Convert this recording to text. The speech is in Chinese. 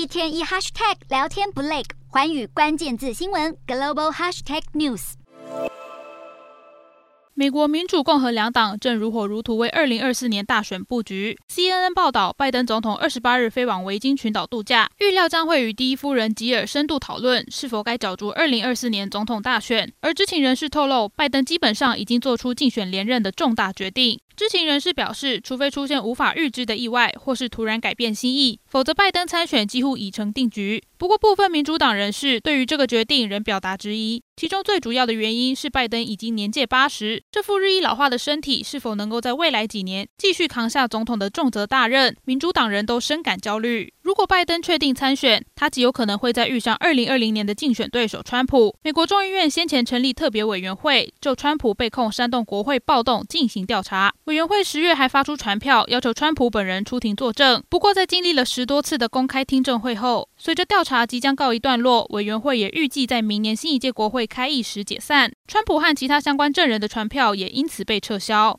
一天一 hashtag 聊天不累，环宇关键字新闻 global hashtag news。美国民主、共和两党正如火如荼为二零二四年大选布局。CNN 报道，拜登总统二十八日飞往维京群岛度假，预料将会与第一夫人吉尔深度讨论是否该角逐二零二四年总统大选。而知情人士透露，拜登基本上已经做出竞选连任的重大决定。知情人士表示，除非出现无法预知的意外，或是突然改变心意，否则拜登参选几乎已成定局。不过，部分民主党人士对于这个决定仍表达质疑。其中最主要的原因是，拜登已经年届八十，这副日益老化的身体是否能够在未来几年继续扛下总统的重责大任，民主党人都深感焦虑。如果拜登确定参选，他极有可能会再遇上二零二零年的竞选对手川普。美国众议院先前成立特别委员会，就川普被控煽动国会暴动进行调查。委员会十月还发出传票，要求川普本人出庭作证。不过，在经历了十多次的公开听证会后，随着调查即将告一段落，委员会也预计在明年新一届国会开议时解散。川普和其他相关证人的传票也因此被撤销。